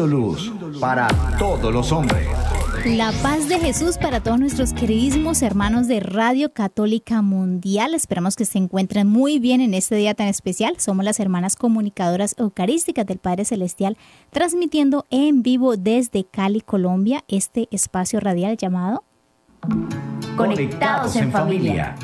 Siendo luz para todos los hombres. La paz de Jesús para todos nuestros queridísimos hermanos de Radio Católica Mundial. Esperamos que se encuentren muy bien en este día tan especial. Somos las hermanas comunicadoras eucarísticas del Padre Celestial, transmitiendo en vivo desde Cali, Colombia, este espacio radial llamado Conectados en familia.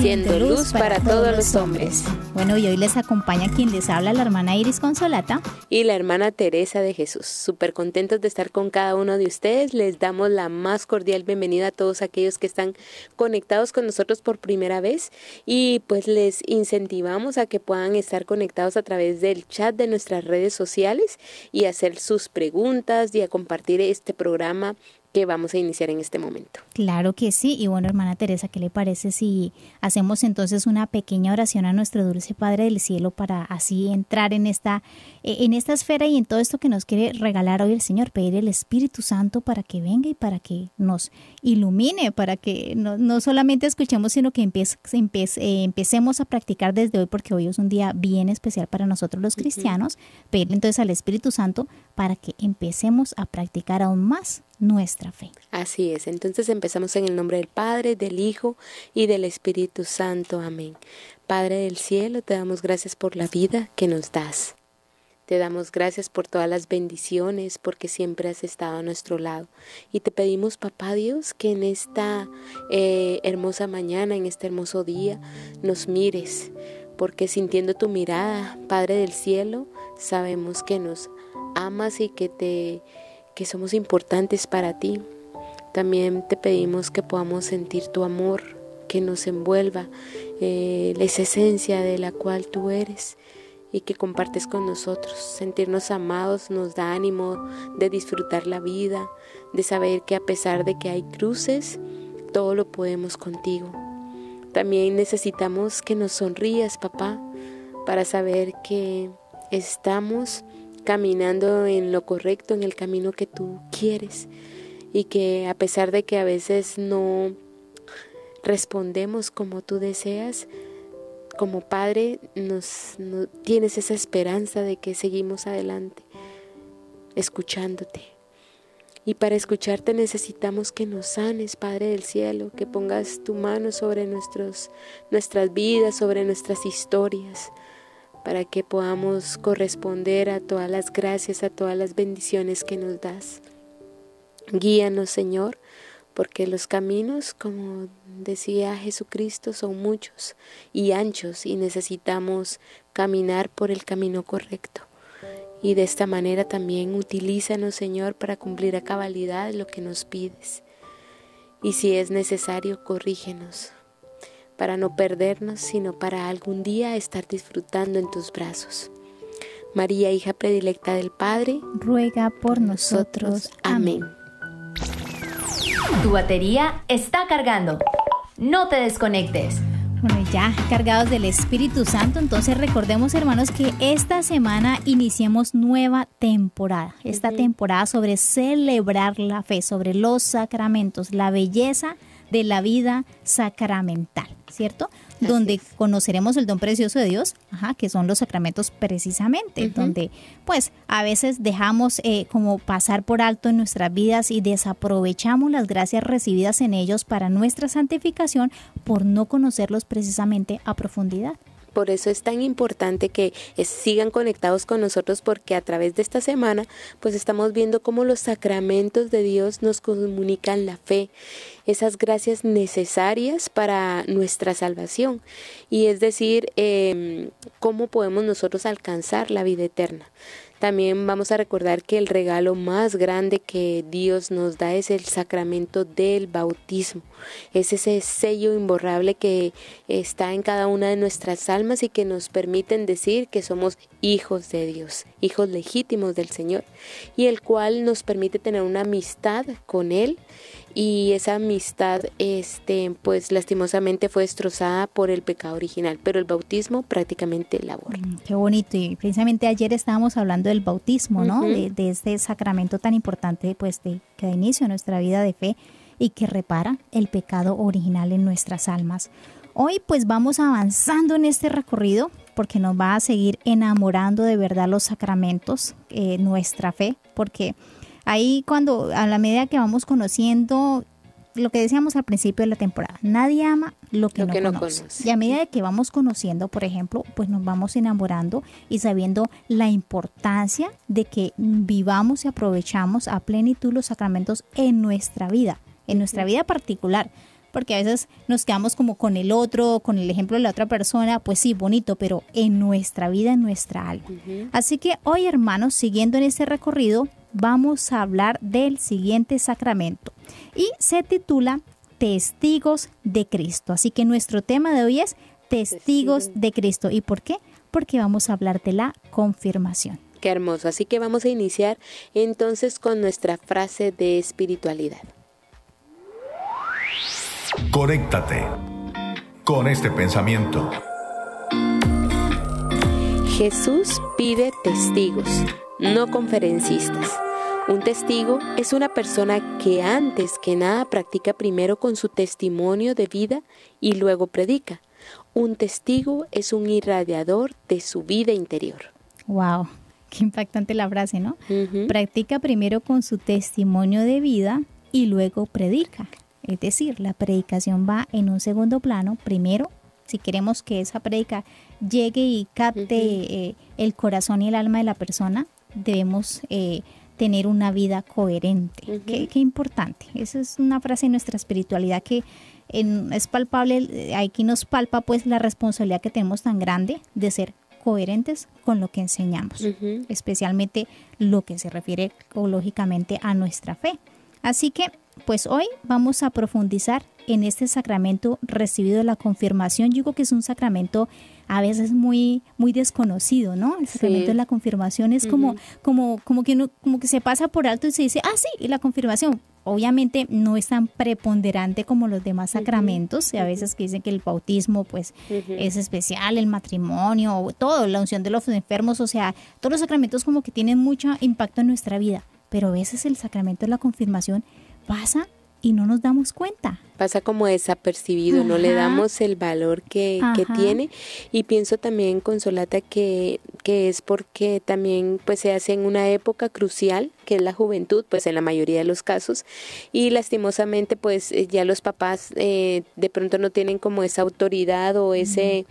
Siendo luz para todos los hombres. Bueno, y hoy les acompaña quien les habla, la hermana Iris Consolata. Y la hermana Teresa de Jesús. Súper contentos de estar con cada uno de ustedes. Les damos la más cordial bienvenida a todos aquellos que están conectados con nosotros por primera vez. Y pues les incentivamos a que puedan estar conectados a través del chat de nuestras redes sociales y hacer sus preguntas y a compartir este programa que vamos a iniciar en este momento. Claro que sí. Y bueno, hermana Teresa, ¿qué le parece si hacemos entonces una pequeña oración a nuestro dulce Padre del Cielo para así entrar en esta, eh, en esta esfera y en todo esto que nos quiere regalar hoy el Señor? Pedir el Espíritu Santo para que venga y para que nos ilumine, para que no, no solamente escuchemos, sino que eh, empecemos a practicar desde hoy, porque hoy es un día bien especial para nosotros los cristianos. Pedir entonces al Espíritu Santo para que empecemos a practicar aún más nuestra fe. Así es, entonces empezamos en el nombre del Padre, del Hijo y del Espíritu Santo. Amén. Padre del cielo, te damos gracias por la vida que nos das. Te damos gracias por todas las bendiciones, porque siempre has estado a nuestro lado. Y te pedimos, Papá Dios, que en esta eh, hermosa mañana, en este hermoso día, nos mires, porque sintiendo tu mirada, Padre del cielo, sabemos que nos amas y que te que somos importantes para ti. También te pedimos que podamos sentir tu amor, que nos envuelva, eh, esa esencia de la cual tú eres y que compartes con nosotros. Sentirnos amados nos da ánimo de disfrutar la vida, de saber que a pesar de que hay cruces, todo lo podemos contigo. También necesitamos que nos sonrías, papá, para saber que estamos caminando en lo correcto, en el camino que tú quieres y que a pesar de que a veces no respondemos como tú deseas, como padre nos, tienes esa esperanza de que seguimos adelante, escuchándote. Y para escucharte necesitamos que nos sanes, Padre del Cielo, que pongas tu mano sobre nuestros, nuestras vidas, sobre nuestras historias, para que podamos corresponder a todas las gracias, a todas las bendiciones que nos das. Guíanos, Señor, porque los caminos, como decía Jesucristo, son muchos y anchos y necesitamos caminar por el camino correcto. Y de esta manera también utilízanos, Señor, para cumplir a cabalidad lo que nos pides. Y si es necesario, corrígenos, para no perdernos, sino para algún día estar disfrutando en tus brazos. María, hija predilecta del Padre, ruega por nosotros. Amén. Tu batería está cargando. No te desconectes. Bueno, ya cargados del Espíritu Santo, entonces recordemos hermanos que esta semana iniciemos nueva temporada. Esta temporada sobre celebrar la fe, sobre los sacramentos, la belleza de la vida sacramental, ¿cierto? donde conoceremos el don precioso de Dios, ajá, que son los sacramentos precisamente, donde pues a veces dejamos eh, como pasar por alto en nuestras vidas y desaprovechamos las gracias recibidas en ellos para nuestra santificación por no conocerlos precisamente a profundidad. Por eso es tan importante que sigan conectados con nosotros porque a través de esta semana pues estamos viendo cómo los sacramentos de Dios nos comunican la fe, esas gracias necesarias para nuestra salvación y es decir, em, cómo podemos nosotros alcanzar la vida eterna. También vamos a recordar que el regalo más grande que Dios nos da es el sacramento del bautismo. Es ese sello imborrable que está en cada una de nuestras almas y que nos permiten decir que somos hijos de Dios, hijos legítimos del Señor, y el cual nos permite tener una amistad con Él y esa amistad este pues lastimosamente fue destrozada por el pecado original, pero el bautismo prácticamente la borra. Mm, qué bonito y precisamente ayer estábamos hablando del bautismo, ¿no? de, este sacramento tan importante pues de que da inicio a nuestra vida de fe y que repara el pecado original en nuestras almas. Hoy pues vamos avanzando en este recorrido porque nos va a seguir enamorando de verdad los sacramentos, eh, nuestra fe, porque ahí cuando a la medida que vamos conociendo lo que decíamos al principio de la temporada, nadie ama lo que, no, conoce. Y a medida que vamos conociendo, por ejemplo, pues nos vamos enamorando y sabiendo la importancia de que vivamos y aprovechamos a plenitud los sacramentos en nuestra vida, en nuestra vida particular porque a veces nos quedamos como con el otro, con el ejemplo de la otra persona, pues sí, bonito, pero en nuestra vida, en nuestra alma. Así que hoy, hermanos, siguiendo en este recorrido, vamos a hablar del siguiente sacramento y se titula Testigos de Cristo. Así que nuestro tema de hoy es Testigos de Cristo. ¿Y por qué? Porque vamos a hablar de la confirmación. Qué hermoso. Así que vamos a iniciar entonces con nuestra frase de espiritualidad. Conéctate con este pensamiento. Jesús pide testigos, no conferencistas. Un testigo es una persona que antes que nada practica primero con su testimonio de vida y luego predica. Un testigo es un irradiador de su vida interior. Wow, qué impactante la frase, ¿no? Practica primero con su testimonio de vida y luego predica. Es decir, la predicación va en un segundo plano. Primero, si queremos que esa predica llegue y capte eh, el corazón y el alma de la persona, debemos eh, tener una vida coherente. qué, importante. Esa es una frase de nuestra espiritualidad que es palpable, aquí nos palpa pues la responsabilidad que tenemos tan grande de ser coherentes con lo que enseñamos, especialmente lo que se refiere lógicamente a nuestra fe. Así que pues hoy vamos a profundizar en este sacramento recibido de la confirmación. Yo digo que es un sacramento a veces muy muy desconocido, ¿no? El sacramento de la confirmación es como como como que no, como que se pasa por alto y se dice, "Ah, sí, y la confirmación." Obviamente no es tan preponderante como los demás sacramentos, a veces que dicen que el bautismo pues es especial, el matrimonio, todo, la unción de los enfermos, o sea, todos los sacramentos como que tienen mucho impacto en nuestra vida, pero a veces el sacramento de la confirmación pasa y no nos damos cuenta. Pasa como desapercibido, no le damos el valor que, que, tiene. Y pienso también, Consolata, que, que es porque también pues se hace en una época crucial, que es la juventud, pues en la mayoría de los casos, y lastimosamente pues eh, ya los papás eh, de pronto no tienen como esa autoridad o ese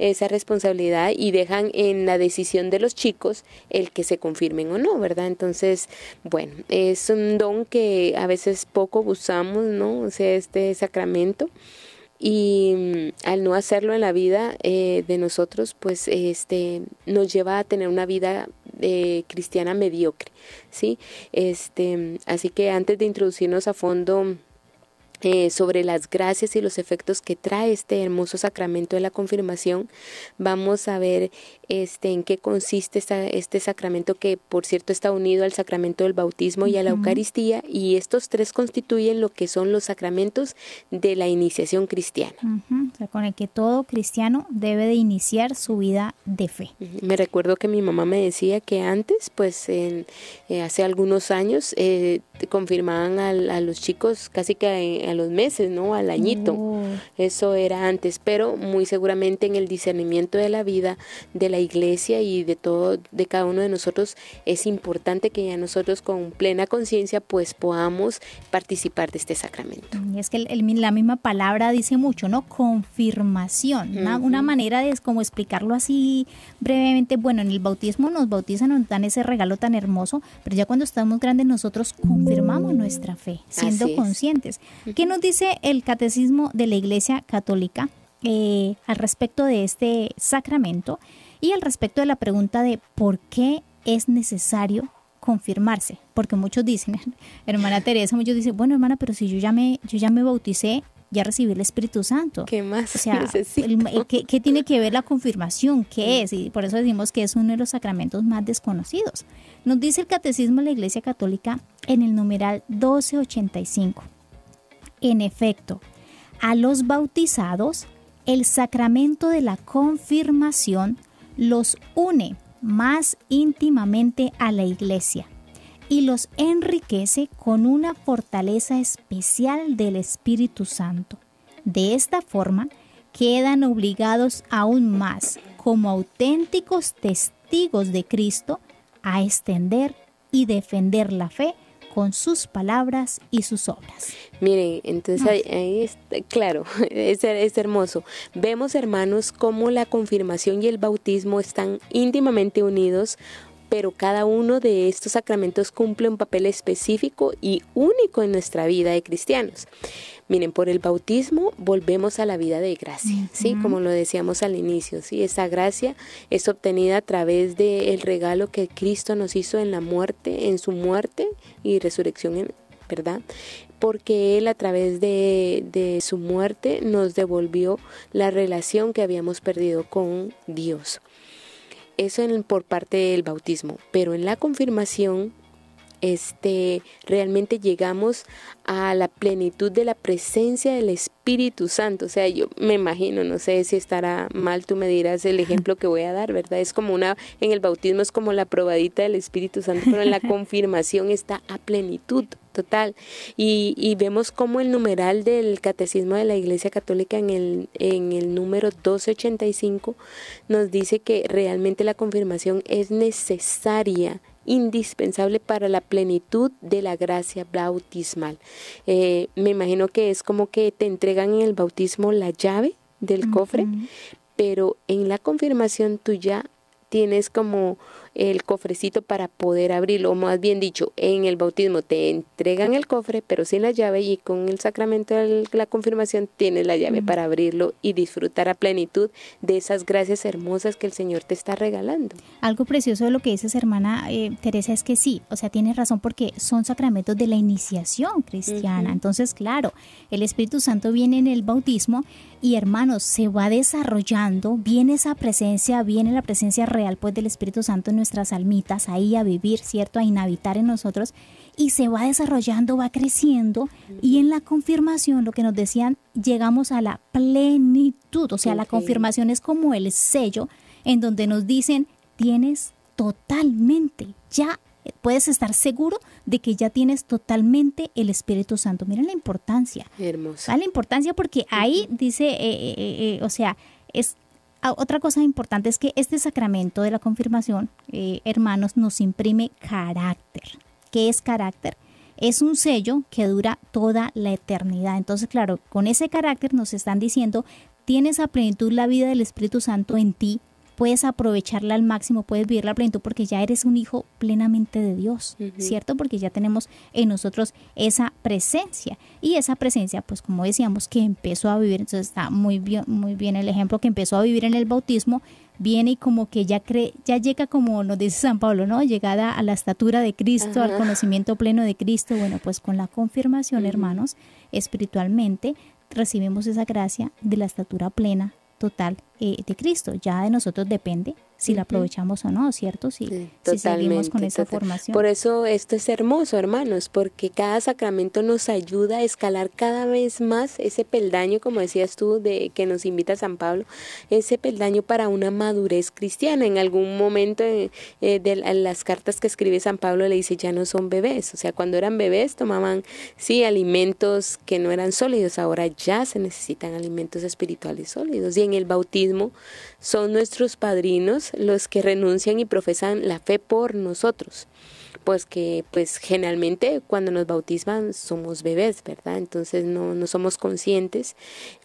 esa responsabilidad y dejan en la decisión de los chicos el que se confirmen o no, ¿verdad? Entonces, bueno, es un don que a veces poco usamos, ¿no? O sea, este sacramento y mm, al no hacerlo en la vida eh, de nosotros pues este nos lleva a tener una vida eh, cristiana mediocre sí este así que antes de introducirnos a fondo eh, sobre las gracias y los efectos que trae este hermoso sacramento de la confirmación. Vamos a ver este, en qué consiste este sacramento que, por cierto, está unido al sacramento del bautismo y a la Eucaristía, y estos tres constituyen lo que son los sacramentos de la iniciación cristiana. o sea, con el que todo cristiano debe de iniciar su vida de fe. Me recuerdo que mi mamá me decía que antes, pues en, eh, hace algunos años, eh, confirmaban a, a, los chicos casi que a, los meses, ¿no? Al añito. Oh. Eso era antes, pero muy seguramente en el discernimiento de la vida de la iglesia y de todo, de cada uno de nosotros, es importante que ya nosotros con plena conciencia pues podamos participar de este sacramento. Y es que la misma palabra dice mucho, ¿no? Confirmación, una, manera de como explicarlo así brevemente, bueno, en el bautismo nos bautizan, nos dan ese regalo tan hermoso, pero ya cuando estamos grandes nosotros confirmamos nuestra fe, siendo conscientes. ¿Qué nos dice el catecismo de la Iglesia Católica? Eh, al respecto de este sacramento y al respecto de la pregunta de por qué es necesario confirmarse, porque muchos dicen, hermana Teresa, muchos dicen, bueno hermana, pero si yo ya me, yo ya me bauticé, ya recibí el Espíritu Santo. ¿Qué más? O sea, ¿qué, tiene que ver la confirmación? ¿Qué es? Y por eso decimos que es uno de los sacramentos más desconocidos. Nos dice el Catecismo de la Iglesia Católica en el numeral 1285. En efecto, a los bautizados, el sacramento de la confirmación los une más íntimamente a la iglesia y los enriquece con una fortaleza especial del Espíritu Santo. De esta forma, quedan obligados aún más, como auténticos testigos de Cristo, a extender y defender la fe con sus palabras y sus obras. Miren, entonces ahí, está, claro, es, es, hermoso. Vemos, hermanos, cómo la confirmación y el bautismo están íntimamente unidos pero cada uno de estos sacramentos cumple un papel específico y único en nuestra vida de cristianos. Miren, por el bautismo volvemos a la vida de gracia, ¿sí? Como lo decíamos al inicio, ¿sí? Esa gracia es obtenida a través del regalo que Cristo nos hizo en la muerte, en su muerte y resurrección, ¿verdad? Porque Él a través de, de su muerte nos devolvió la relación que habíamos perdido con Dios. Eso en, por parte del bautismo, pero en la confirmación este realmente llegamos a la plenitud de la presencia del Espíritu Santo. O sea, yo me imagino, no sé si estará mal, tú me dirás el ejemplo que voy a dar, ¿verdad? Es como una, en el bautismo es como la probadita del Espíritu Santo, pero en la confirmación está a plenitud total. Y, y vemos como el numeral del Catecismo de la Iglesia Católica en el, en el número 1285 nos dice que realmente la confirmación es necesaria indispensable para la plenitud de la gracia bautismal. Eh, me imagino que es como que te entregan en el bautismo la llave del cofre, pero en la confirmación tú ya tienes como el cofrecito para poder abrirlo, o más bien dicho, en el bautismo te entregan el cofre, pero sin la llave, y con el sacramento de la confirmación tienes la llave para abrirlo y disfrutar a plenitud de esas gracias hermosas que el Señor te está regalando. Algo precioso de lo que dices, hermana eh, Teresa, es que sí, o sea, tienes razón porque son sacramentos de la iniciación cristiana. Entonces, claro, el Espíritu Santo viene en el bautismo y hermanos, se va desarrollando, viene esa presencia, viene la presencia real pues del Espíritu Santo en nuestras almitas, ahí a vivir, ¿cierto? A inhabitar en nosotros y se va desarrollando, va creciendo y en la confirmación, lo que nos decían, llegamos a la plenitud, o sea, la confirmación es como el sello en donde nos dicen, tienes totalmente ya puedes estar seguro de que ya tienes totalmente el Espíritu Santo. Miren la importancia. Hermosa. La importancia porque ahí dice, eh, eh, eh, o sea, es otra cosa importante es que este sacramento de la confirmación, hermanos, nos imprime carácter. ¿Qué es carácter? Es un sello que dura toda la eternidad. Entonces, claro, con ese carácter nos están diciendo, tienes a plenitud la vida del Espíritu Santo en ti, puedes aprovecharla al máximo, puedes vivirla plenitud porque ya eres un hijo plenamente de Dios, ¿cierto? Porque ya tenemos en nosotros esa presencia y esa presencia, pues como decíamos, que empezó a vivir, entonces está muy bien, muy bien el ejemplo que empezó a vivir en el bautismo, viene y como que ya cree, ya llega como nos dice San Pablo, ¿no? Llegada a la estatura de Cristo, al conocimiento pleno de Cristo, bueno, pues con la confirmación, hermanos, espiritualmente recibimos esa gracia de la estatura plena total eh, de Cristo. Ya de nosotros depende si la aprovechamos o no, ¿cierto? Si, si seguimos con esa formación. Por eso esto es hermoso, hermanos, porque cada sacramento nos ayuda a escalar cada vez más ese peldaño, como decías tú, de que nos invita San Pablo, ese peldaño para una madurez cristiana. En algún momento eh, de las cartas que escribe San Pablo le dice, ya no son bebés, o sea, cuando eran bebés tomaban, sí, alimentos que no eran sólidos, ahora ya se necesitan alimentos espirituales sólidos. Y en el bautismo son nuestros padrinos los que renuncian y profesan la fe por nosotros. Pues que pues generalmente cuando nos bautizan somos bebés, ¿verdad? Entonces no, no somos conscientes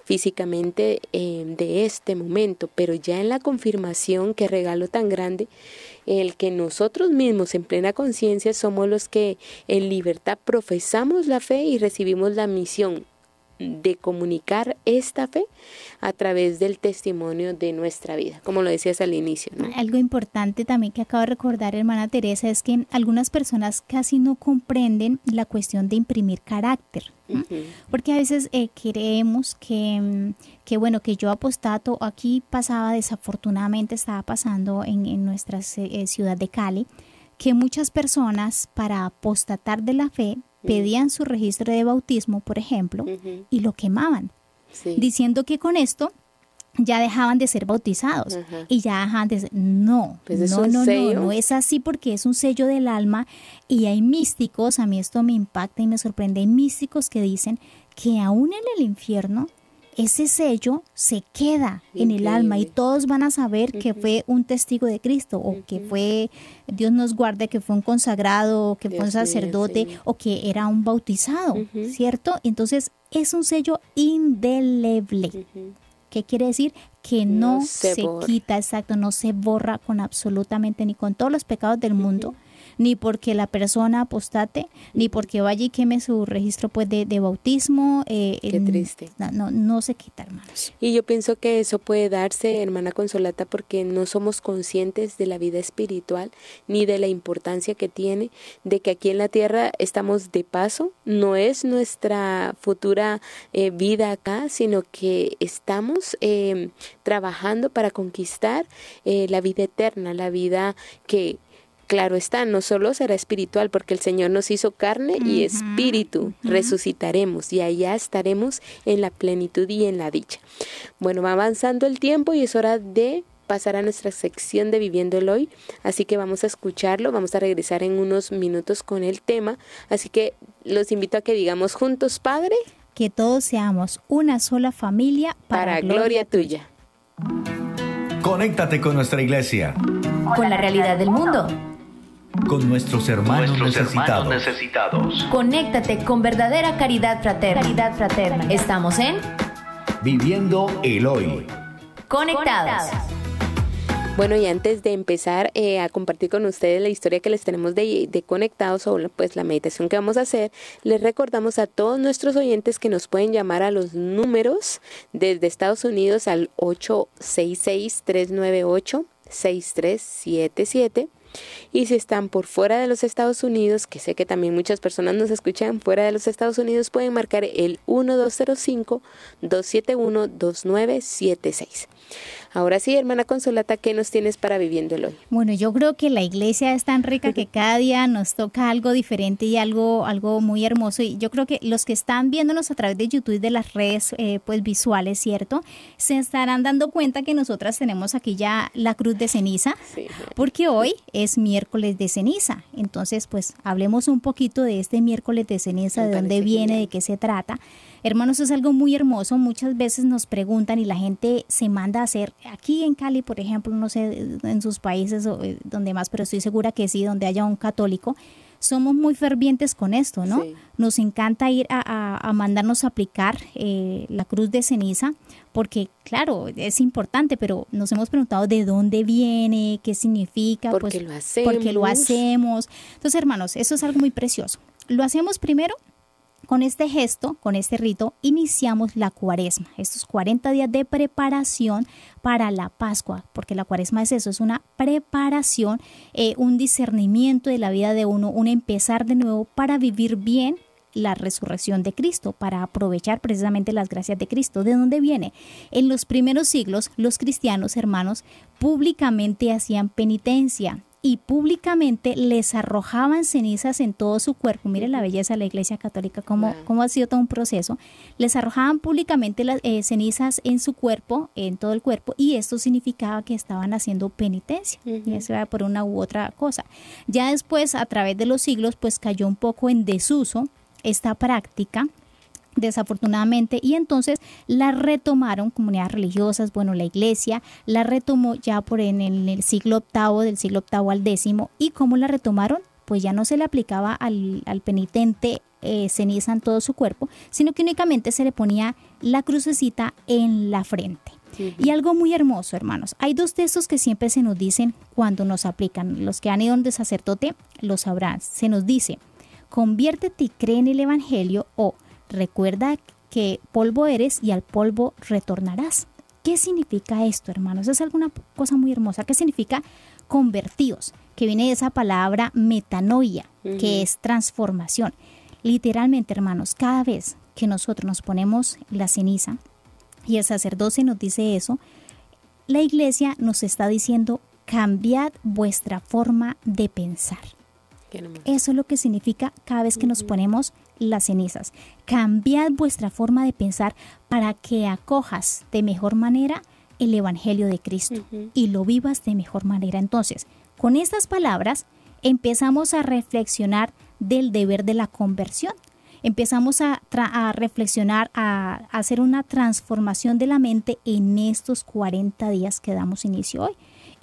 físicamente eh, de este momento, pero ya en la confirmación, qué regalo tan grande, el que nosotros mismos en plena conciencia somos los que en libertad profesamos la fe y recibimos la misión de comunicar esta fe a través del testimonio de nuestra vida, como lo decías al inicio. Algo importante también que acabo de recordar, hermana Teresa, es que algunas personas casi no comprenden la cuestión de imprimir carácter. Porque a veces eh, creemos que, mm, que, bueno, que yo apostato, aquí pasaba desafortunadamente, estaba pasando en, nuestra eh, ciudad de Cali, que muchas personas para apostatar de la fe pedían su registro de bautismo, por ejemplo, y lo quemaban, diciendo que con esto ya dejaban de ser bautizados. Y ya dejaban de ser... No, pues no, no, no, no es así porque es un sello del alma. Y hay místicos, a mí esto me impacta y me sorprende, hay místicos que dicen que aún en el infierno ese sello se queda en el alma y todos van a saber que fue un testigo de Cristo o que fue, Dios nos guarde, que fue un consagrado, que fue un sacerdote o que era un bautizado, ¿cierto? Entonces es un sello indeleble. ¿Qué quiere decir? Que no, se, quita, exacto, no se borra con absolutamente ni con todos los pecados del mundo, ni porque la persona apostate, ni porque vaya y queme su registro pues de, bautismo. Eh, Qué triste. No, no, se quita, hermanos. Y yo pienso que eso puede darse, hermana Consolata, porque no somos conscientes de la vida espiritual, ni de la importancia que tiene, de que aquí en la tierra estamos de paso, no es nuestra futura eh, vida acá, sino que estamos eh, trabajando para conquistar la vida eterna, la vida que Claro está, no solo será espiritual, porque el Señor nos hizo carne y espíritu, resucitaremos y allá estaremos en la plenitud y en la dicha. Bueno, va avanzando el tiempo y es hora de pasar a nuestra sección de Viviendo el Hoy, así que vamos a escucharlo, vamos a regresar en unos minutos con el tema, así que los invito a que digamos juntos, Padre, que todos seamos una sola familia para, gloria, tuya. Conéctate con nuestra iglesia. Con la realidad del mundo con nuestros hermanos, necesitados. Conéctate con verdadera caridad fraterna. Caridad fraterna. Estamos en Viviendo el Hoy. Conectados. Bueno, y antes de empezar eh, a compartir con ustedes la historia que les tenemos de, de, Conectados o pues la meditación que vamos a hacer, les recordamos a todos nuestros oyentes que nos pueden llamar a los números desde Estados Unidos al 866-398-6377 y si están por fuera de los Estados Unidos, que sé que también muchas personas nos escuchan fuera de los Estados Unidos, pueden marcar el 1205-271-2976. Ahora sí, hermana Consolata, ¿qué nos tienes para viviendo hoy? Bueno, yo creo que la iglesia es tan rica que cada día nos toca algo diferente y algo, algo muy hermoso. Y yo creo que los que están viéndonos a través de YouTube y de las redes eh, pues visuales, ¿cierto? Se estarán dando cuenta que nosotras tenemos aquí ya la cruz de ceniza, porque hoy es miércoles de ceniza. Entonces, pues hablemos un poquito de este miércoles de ceniza, de dónde viene, de qué se trata. Hermanos, es algo muy hermoso. Muchas veces nos preguntan y la gente se manda a hacer, aquí en Cali, por ejemplo, no sé en sus países o eh, donde más, pero estoy segura que sí, donde haya un católico, somos muy fervientes con esto, ¿no? Nos encanta ir a, mandarnos a aplicar eh, la cruz de ceniza, porque claro, es importante, pero nos hemos preguntado de dónde viene, qué significa, ¿Por pues, lo hacemos? porque lo hacemos. Entonces, hermanos, eso es algo muy precioso. Lo hacemos primero con este gesto, con este rito, iniciamos la cuaresma, estos 40 días de preparación para la Pascua, porque la cuaresma es eso, es una preparación, eh, un discernimiento de la vida de uno, un empezar de nuevo para vivir bien la resurrección de Cristo, para aprovechar precisamente las gracias de Cristo. ¿De dónde viene? En los primeros siglos, los cristianos hermanos públicamente hacían penitencia, y públicamente les arrojaban cenizas en todo su cuerpo. Mire la belleza de la Iglesia Católica, cómo, cómo ha sido todo un proceso. Les arrojaban públicamente las eh, cenizas en su cuerpo, en todo el cuerpo, y esto significaba que estaban haciendo penitencia, y eso era por una u otra cosa. Ya después, a través de los siglos, pues cayó un poco en desuso esta práctica desafortunadamente, y entonces la retomaron comunidades religiosas, bueno, la iglesia la retomó ya por en el, siglo octavo, del siglo octavo al décimo, y cómo la retomaron, pues ya no se le aplicaba al, penitente eh, ceniza en todo su cuerpo, sino que únicamente se le ponía la crucecita en la frente. Y algo muy hermoso, hermanos. Hay dos textos que siempre se nos dicen cuando nos aplican. Los que han ido donde sacerdote lo sabrán. Se nos dice, conviértete y cree en el Evangelio o Recuerda que polvo eres y al polvo retornarás. ¿Qué significa esto, hermanos? Es alguna cosa muy hermosa. ¿Qué significa convertidos? Que viene de esa palabra metanoia, que es transformación. Literalmente, hermanos, cada vez que nosotros nos ponemos la ceniza y el sacerdote nos dice eso, la iglesia nos está diciendo, cambiad vuestra forma de pensar. Eso es lo que significa cada vez que nos ponemos las cenizas. Cambiad vuestra forma de pensar para que acojas de mejor manera el Evangelio de Cristo y lo vivas de mejor manera. Entonces, con estas palabras empezamos a reflexionar del deber de la conversión. Empezamos a, reflexionar, a, a, hacer una transformación de la mente en estos 40 días que damos inicio hoy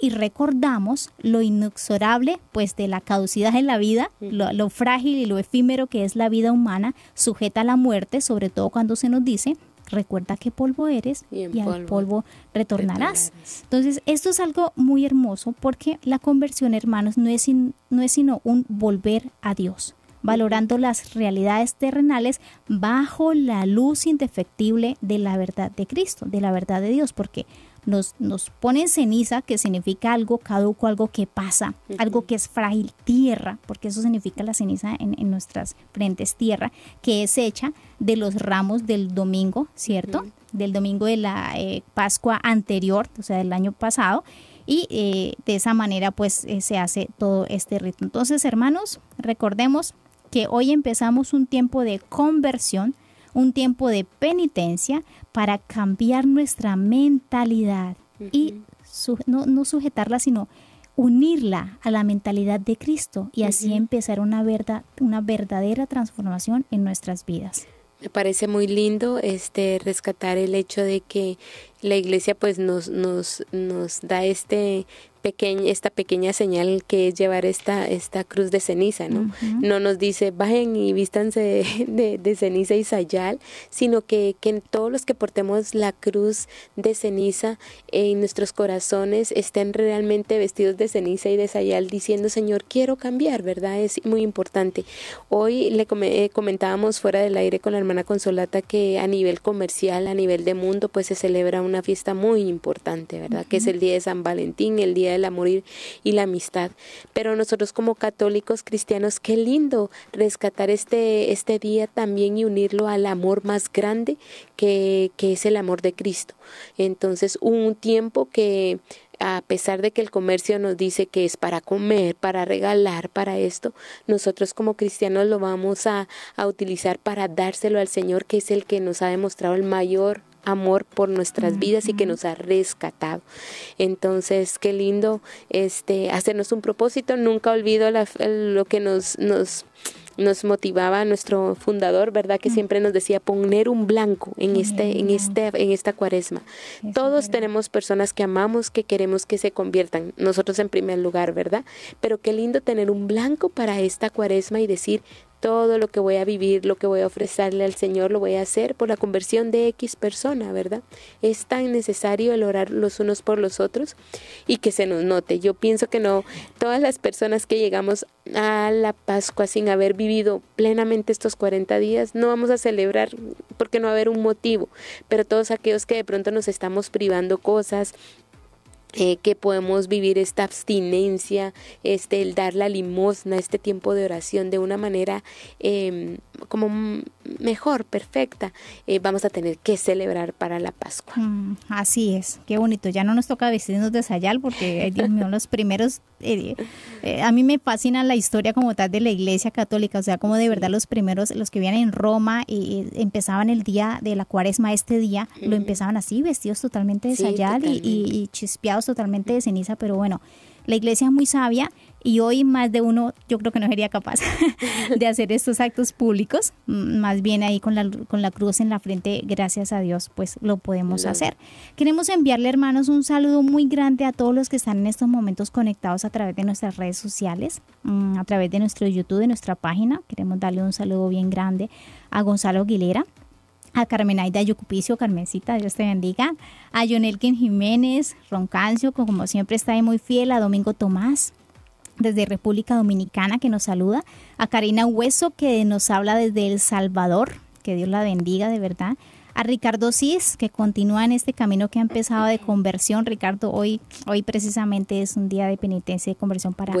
y recordamos lo inexorable pues de la caducidad en la vida, lo, frágil y lo efímero que es la vida humana, sujeta a la muerte, sobre todo cuando se nos dice recuerda que polvo eres y, al polvo retornarás. Entonces, esto es algo muy hermoso porque la conversión, hermanos, no es, no es sino un volver a Dios, valorando las realidades terrenales bajo la luz indefectible de la verdad de Cristo, de la verdad de Dios, porque nos, nos pone ceniza, que significa algo caduco, algo que pasa, algo que es frágil, tierra, porque eso significa la ceniza en, nuestras frentes, tierra, que es hecha de los ramos del domingo, ¿cierto? Del domingo de la eh, Pascua anterior, o sea, del año pasado. Y eh, de esa manera, pues, eh, se hace todo este rito. Entonces, hermanos, recordemos que hoy empezamos un tiempo de conversión, un tiempo de penitencia para cambiar nuestra mentalidad y no, sujetarla, sino unirla a la mentalidad de Cristo y así empezar una, verdad, una verdadera transformación en nuestras vidas. Me parece muy lindo este rescatar el hecho de que la iglesia pues nos, nos, nos da este pequeña, esta pequeña señal que es llevar esta, esta cruz de ceniza, ¿no? No nos dice, vayan y vístanse de, de, ceniza y sayal, sino que, que todos los que portemos la cruz de ceniza en nuestros corazones estén realmente vestidos de ceniza y de sayal, diciendo, Señor, quiero cambiar, ¿verdad? Es muy importante. Hoy le eh, comentábamos fuera del aire con la hermana Consolata que a nivel comercial, a nivel de mundo, pues se celebra una fiesta muy importante, ¿verdad? Que es el día de San Valentín, el día del amor y la amistad. Pero nosotros como católicos cristianos, qué lindo rescatar este, este día también y unirlo al amor más grande que, que es el amor de Cristo. Entonces, un tiempo que a pesar de que el comercio nos dice que es para comer, para regalar, para esto, nosotros como cristianos lo vamos a, a, utilizar para dárselo al Señor, que es el que nos ha demostrado el mayor amor por nuestras vidas y que nos ha rescatado. Entonces, qué lindo este hacernos un propósito. Nunca olvido lo que nos, nos nos motivaba nuestro fundador, ¿verdad? Que siempre nos decía poner un blanco en este, en este, en esta cuaresma. Todos tenemos personas que amamos, que queremos que se conviertan, nosotros en primer lugar, ¿verdad? Pero qué lindo tener un blanco para esta cuaresma y decir, todo lo que voy a vivir, lo que voy a ofrecerle al Señor, lo voy a hacer por la conversión de X persona, ¿verdad? Es tan necesario el orar los unos por los otros y que se nos note. Yo pienso que no, todas las personas que llegamos a la Pascua sin haber vivido plenamente estos 40 días, no vamos a celebrar porque no va a haber un motivo, pero todos aquellos que de pronto nos estamos privando cosas, eh, que podemos vivir esta abstinencia, este, el dar la limosna, este tiempo de oración de una manera eh, como mejor, perfecta, eh, vamos a tener que celebrar para la Pascua. Mm, así es, qué bonito. Ya no nos toca vestirnos de sayal porque, Dios mío, los primeros, eh, a mí me fascina la historia como tal de la Iglesia Católica, o sea, como de verdad los primeros, los que vienen en Roma y, empezaban el día de la cuaresma, este día, lo empezaban así, vestidos totalmente de sayal y, y chispeados totalmente de ceniza, pero bueno, la iglesia es muy sabia y hoy más de uno yo creo que no sería capaz de hacer estos actos públicos, más bien ahí con la, con la cruz en la frente, gracias a Dios, pues lo podemos hacer. Queremos enviarle hermanos un saludo muy grande a todos los que están en estos momentos conectados a través de nuestras redes sociales, mm, a través de nuestro YouTube, de nuestra página. Queremos darle un saludo bien grande a Gonzalo Aguilera, a Carmenaida Yucupicio, Carmencita, Dios te bendiga, a Jonelkin Jiménez, Roncancio, como siempre está ahí muy fiel, a Domingo Tomás, desde República Dominicana, que nos saluda, a Karina Hueso, que nos habla desde El Salvador, que Dios la bendiga de verdad, a Ricardo Cis, que continúa en este camino que ha empezado de conversión. Ricardo, hoy, hoy precisamente es un día de penitencia y conversión para,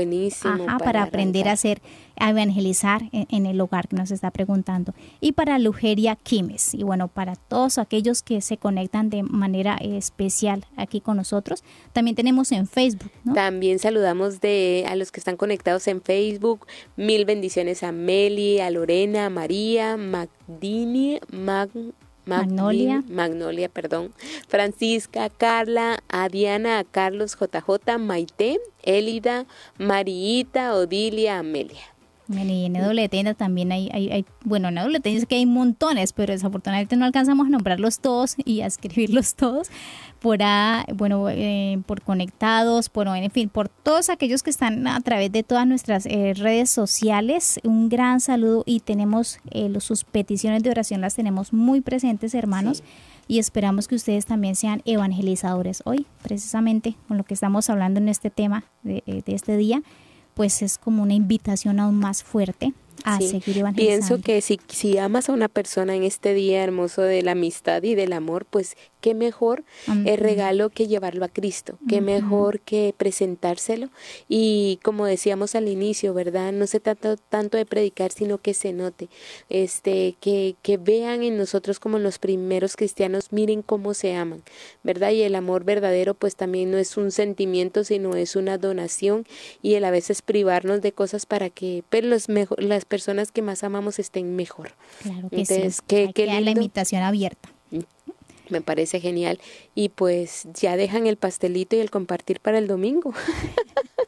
para, aprender a hacer, a evangelizar en, el hogar que nos está preguntando. Y para Lugeria Quimes. Y bueno, para todos aquellos que se conectan de manera especial aquí con nosotros. También tenemos en Facebook. También saludamos de, a los que están conectados en Facebook. Mil bendiciones a Meli, a Lorena, a María, Magdini, Mag, Magnolia. Magnolia, perdón. Francisca, Carla, a Diana, a Carlos, JJ, Maite, Elida, Mariita, Odilia, Amelia. Y en doble tienda también hay, hay, bueno, en doble tienda es que hay montones, pero desafortunadamente no alcanzamos a nombrarlos todos y a escribirlos todos por bueno, eh, por conectados, por, en fin, por todos aquellos que están a través de todas nuestras eh, redes sociales. Un gran saludo y tenemos eh, sus peticiones de oración, las tenemos muy presentes, hermanos. Y esperamos que ustedes también sean evangelizadores hoy, precisamente con lo que estamos hablando en este tema de, de este día, pues es como una invitación aún más fuerte a seguir evangelizando. Pienso que si, si amas a una persona en este día hermoso de la amistad y del amor, pues qué mejor el regalo que llevarlo a Cristo, qué mejor que presentárselo. Y como decíamos al inicio, ¿verdad? No se trata tanto de predicar, sino que se note, este, que, que vean en nosotros como los primeros cristianos, miren cómo se aman, ¿verdad? Y el amor verdadero, pues también no es un sentimiento, sino es una donación y el a veces privarnos de cosas para que pero pues, los las personas que más amamos estén mejor. Claro que Entonces, sí. que, la invitación abierta. Me parece genial. Y pues ya dejan el pastelito y el compartir para el domingo.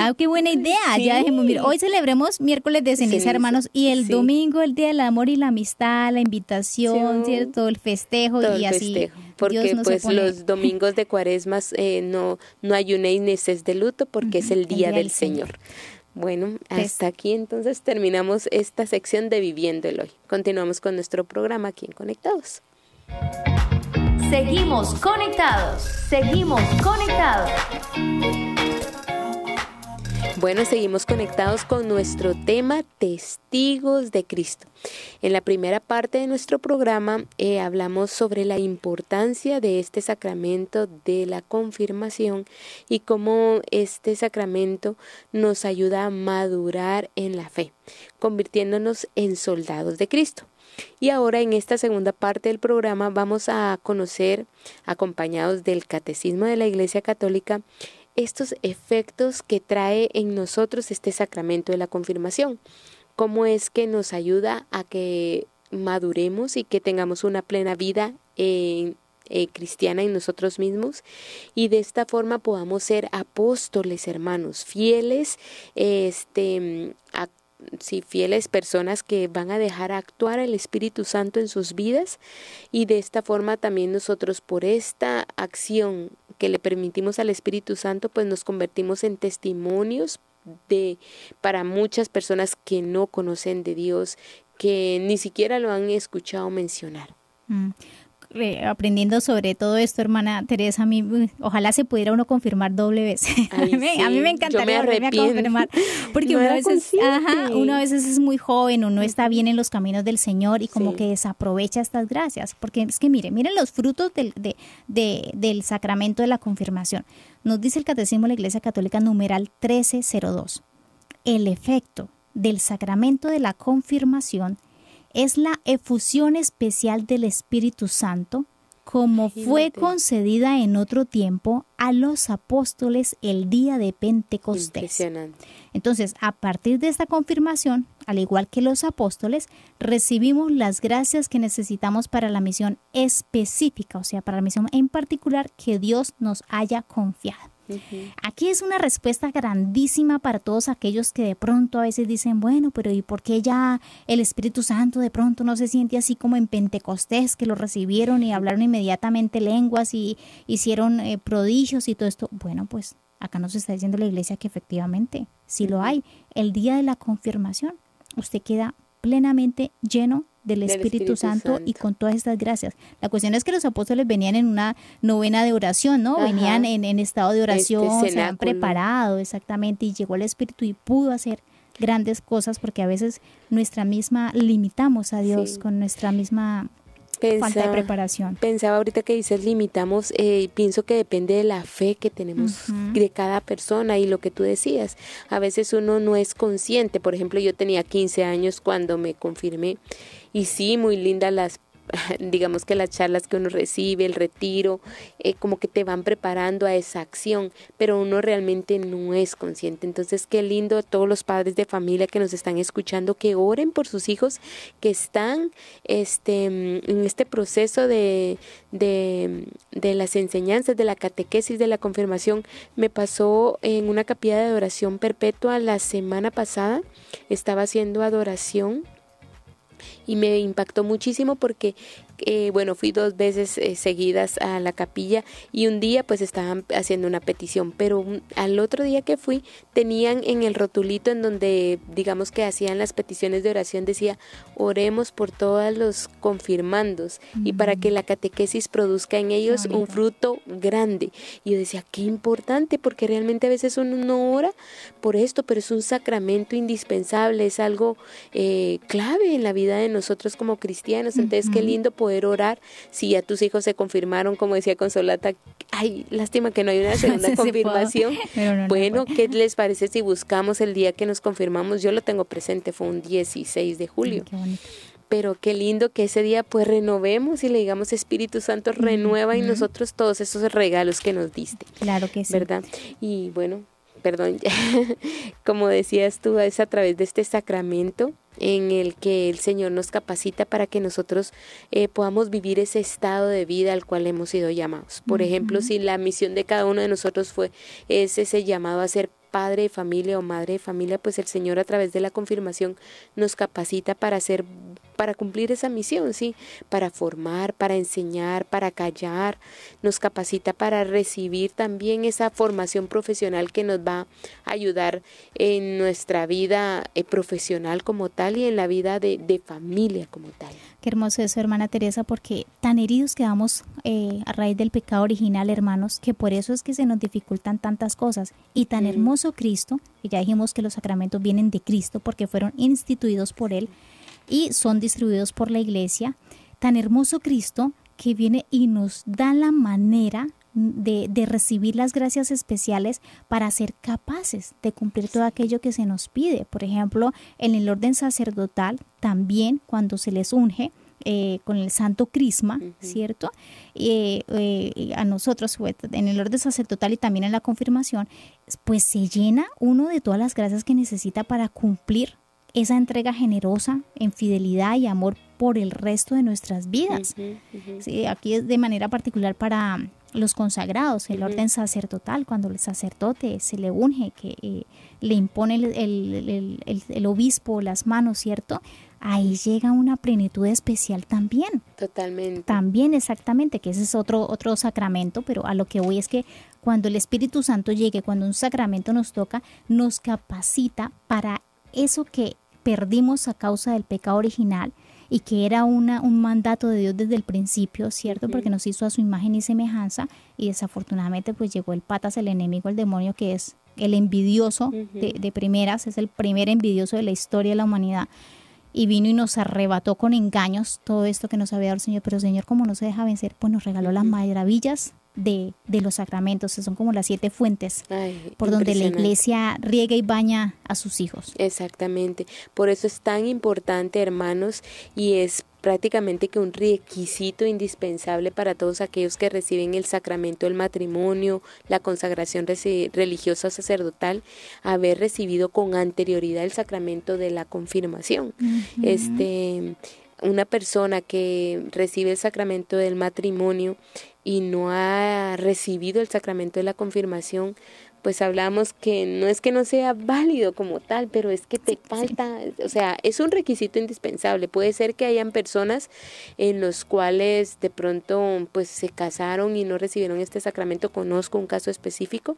Ah, qué buena idea. Ya dejemos, hoy celebremos miércoles de ceniza, hermanos, y el domingo el día del amor y la amistad, la invitación, ¿cierto? El festejo y así. Porque pues los domingos de cuaresma eh, no, no ayunéis ni de luto porque es el día, del, Señor. Bueno, hasta aquí entonces terminamos esta sección de Viviendo el Hoy. Continuamos con nuestro programa aquí en Conectados. Seguimos conectados, seguimos conectados. Bueno, seguimos conectados con nuestro tema Testigos de Cristo. En la primera parte de nuestro programa eh, hablamos sobre la importancia de este sacramento de la confirmación y cómo este sacramento nos ayuda a madurar en la fe, convirtiéndonos en soldados de Cristo. Y ahora en esta segunda parte del programa vamos a conocer, acompañados del Catecismo de la Iglesia Católica, estos efectos que trae en nosotros este sacramento de la confirmación. Cómo es que nos ayuda a que maduremos y que tengamos una plena vida eh, cristiana en nosotros mismos y de esta forma podamos ser apóstoles hermanos fieles este sí, fieles personas que van a dejar actuar el Espíritu Santo en sus vidas y de esta forma también nosotros por esta acción que le permitimos al Espíritu Santo pues nos convertimos en testimonios de para muchas personas que no conocen de Dios que ni siquiera lo han escuchado mencionar. Mm aprendiendo sobre todo esto, hermana Teresa, a mí, ojalá se pudiera uno confirmar doble vez. a, mí, me encantaría me confirmar, porque uno, a veces, uno a veces es muy joven, uno está bien en los caminos del Señor y como que desaprovecha estas gracias, porque es que mire, miren los frutos del, de, de, del sacramento de la confirmación. Nos dice el Catecismo de la Iglesia Católica numeral 1302. El efecto del sacramento de la confirmación es la efusión especial del Espíritu Santo, como fue concedida en otro tiempo a los apóstoles el día de Pentecostés. Entonces, a partir de esta confirmación, al igual que los apóstoles, recibimos las gracias que necesitamos para la misión específica, o sea, para la misión en particular que Dios nos haya confiado. Aquí es una respuesta grandísima para todos aquellos que de pronto a veces dicen, bueno, pero ¿y por qué ya el Espíritu Santo de pronto no se siente así como en Pentecostés, que lo recibieron y hablaron inmediatamente lenguas y hicieron eh, prodigios y todo esto? Bueno, pues acá nos está diciendo la iglesia que efectivamente, si lo hay, el día de la confirmación, usted queda plenamente lleno del Espíritu, Santo, y con todas estas gracias. La cuestión es que los apóstoles venían en una novena de oración, ¿no? Venían en, estado de este oración, se han preparado exactamente y llegó el Espíritu y pudo hacer grandes cosas porque a veces nuestra misma limitamos a Dios con nuestra misma falta de preparación. Pensaba ahorita que dices limitamos, eh, pienso que depende de la fe que tenemos de cada persona y lo que tú decías. A veces uno no es consciente, por ejemplo, yo tenía 15 años cuando me confirmé y sí, muy lindas las digamos que las charlas que uno recibe, el retiro, eh, como que te van preparando a esa acción, pero uno realmente no es consciente. Entonces, qué lindo a todos los padres de familia que nos están escuchando, que oren por sus hijos que están este, en este proceso de, de, de las enseñanzas, de la catequesis, de la confirmación. Me pasó en una capilla de adoración perpetua la semana pasada, estaba haciendo adoración y me impactó muchísimo porque eh, bueno, fui dos veces eh, seguidas a la capilla y un día pues estaban haciendo una petición, pero al otro día que fui tenían en el rotulito en donde digamos que hacían las peticiones de oración decía oremos por todos los confirmandos y para que la catequesis produzca en ellos un fruto grande. Y yo decía, qué importante porque realmente a veces uno no ora por esto, pero es un sacramento indispensable, es algo eh, clave en la vida de nosotros como cristianos. Entonces, qué lindo poder orar. Si ya tus hijos se confirmaron, como decía Consolata, ay, lástima que no hay una segunda confirmación. bueno, ¿qué les parece si buscamos el día que nos confirmamos? Yo lo tengo presente, fue un 16 de julio. pero qué lindo que ese día pues renovemos y le digamos Espíritu Santo renueva en nosotros todos esos regalos que nos diste. Claro que sí. ¿Verdad? Y bueno, perdón, como decías tú, es a través de este sacramento en el que el Señor nos capacita para que nosotros eh, podamos vivir ese estado de vida al cual hemos sido llamados. Por ejemplo, si la misión de cada uno de nosotros fue es ese llamado a ser padre de familia o madre de familia, pues el Señor a través de la confirmación nos capacita para hacer para cumplir esa misión, sí, para formar, para enseñar, para callar, nos capacita para recibir también esa formación profesional que nos va a ayudar en nuestra vida eh, profesional como tal y en la vida de, familia como tal. Qué hermoso eso, hermana Teresa, porque tan heridos quedamos eh, a raíz del pecado original, hermanos, que por eso es que se nos dificultan tantas cosas. Y tan hermoso Cristo, y ya dijimos que los sacramentos vienen de Cristo porque fueron instituidos por Él, y son distribuidos por la iglesia. Tan hermoso Cristo que viene y nos da la manera de, de, recibir las gracias especiales para ser capaces de cumplir todo aquello que se nos pide. Por ejemplo, en el orden sacerdotal, también cuando se les unge, eh, con el santo crisma, ¿cierto? Eh, eh, a nosotros, pues, en el orden sacerdotal y también en la confirmación, pues se llena uno de todas las gracias que necesita para cumplir esa entrega generosa en fidelidad y amor por el resto de nuestras vidas. aquí es de manera particular para los consagrados, el orden sacerdotal, cuando el sacerdote se le unge, que eh, le impone el, el, obispo las manos, ¿cierto? Ahí llega una plenitud especial también. Totalmente. También, exactamente, que ese es otro, otro sacramento, pero a lo que voy es que cuando el Espíritu Santo llegue, cuando un sacramento nos toca, nos capacita para eso que perdimos a causa del pecado original y que era una, un mandato de Dios desde el principio, ¿cierto? Porque nos hizo a su imagen y semejanza y desafortunadamente pues llegó el patas, el enemigo, el demonio que es el envidioso de, de primeras, es el primer envidioso de la historia de la humanidad y vino y nos arrebató con engaños todo esto que nos había dado el Señor. Pero el Señor, como no se deja vencer, pues nos regaló las maravillas de, de, los sacramentos, son como las siete fuentes por donde la iglesia riega y baña a sus hijos. Exactamente, por eso es tan importante, hermanos, y es prácticamente que un requisito indispensable para todos aquellos que reciben el sacramento del matrimonio, la consagración religiosa sacerdotal, haber recibido con anterioridad el sacramento de la confirmación. Este una persona que recibe el sacramento del matrimonio y no ha recibido el sacramento de la confirmación, pues hablamos que no es que no sea válido como tal, pero es que te falta, o sea, es un requisito indispensable. Puede ser que hayan personas en los cuales de pronto pues se casaron y no recibieron este sacramento. Conozco un caso específico.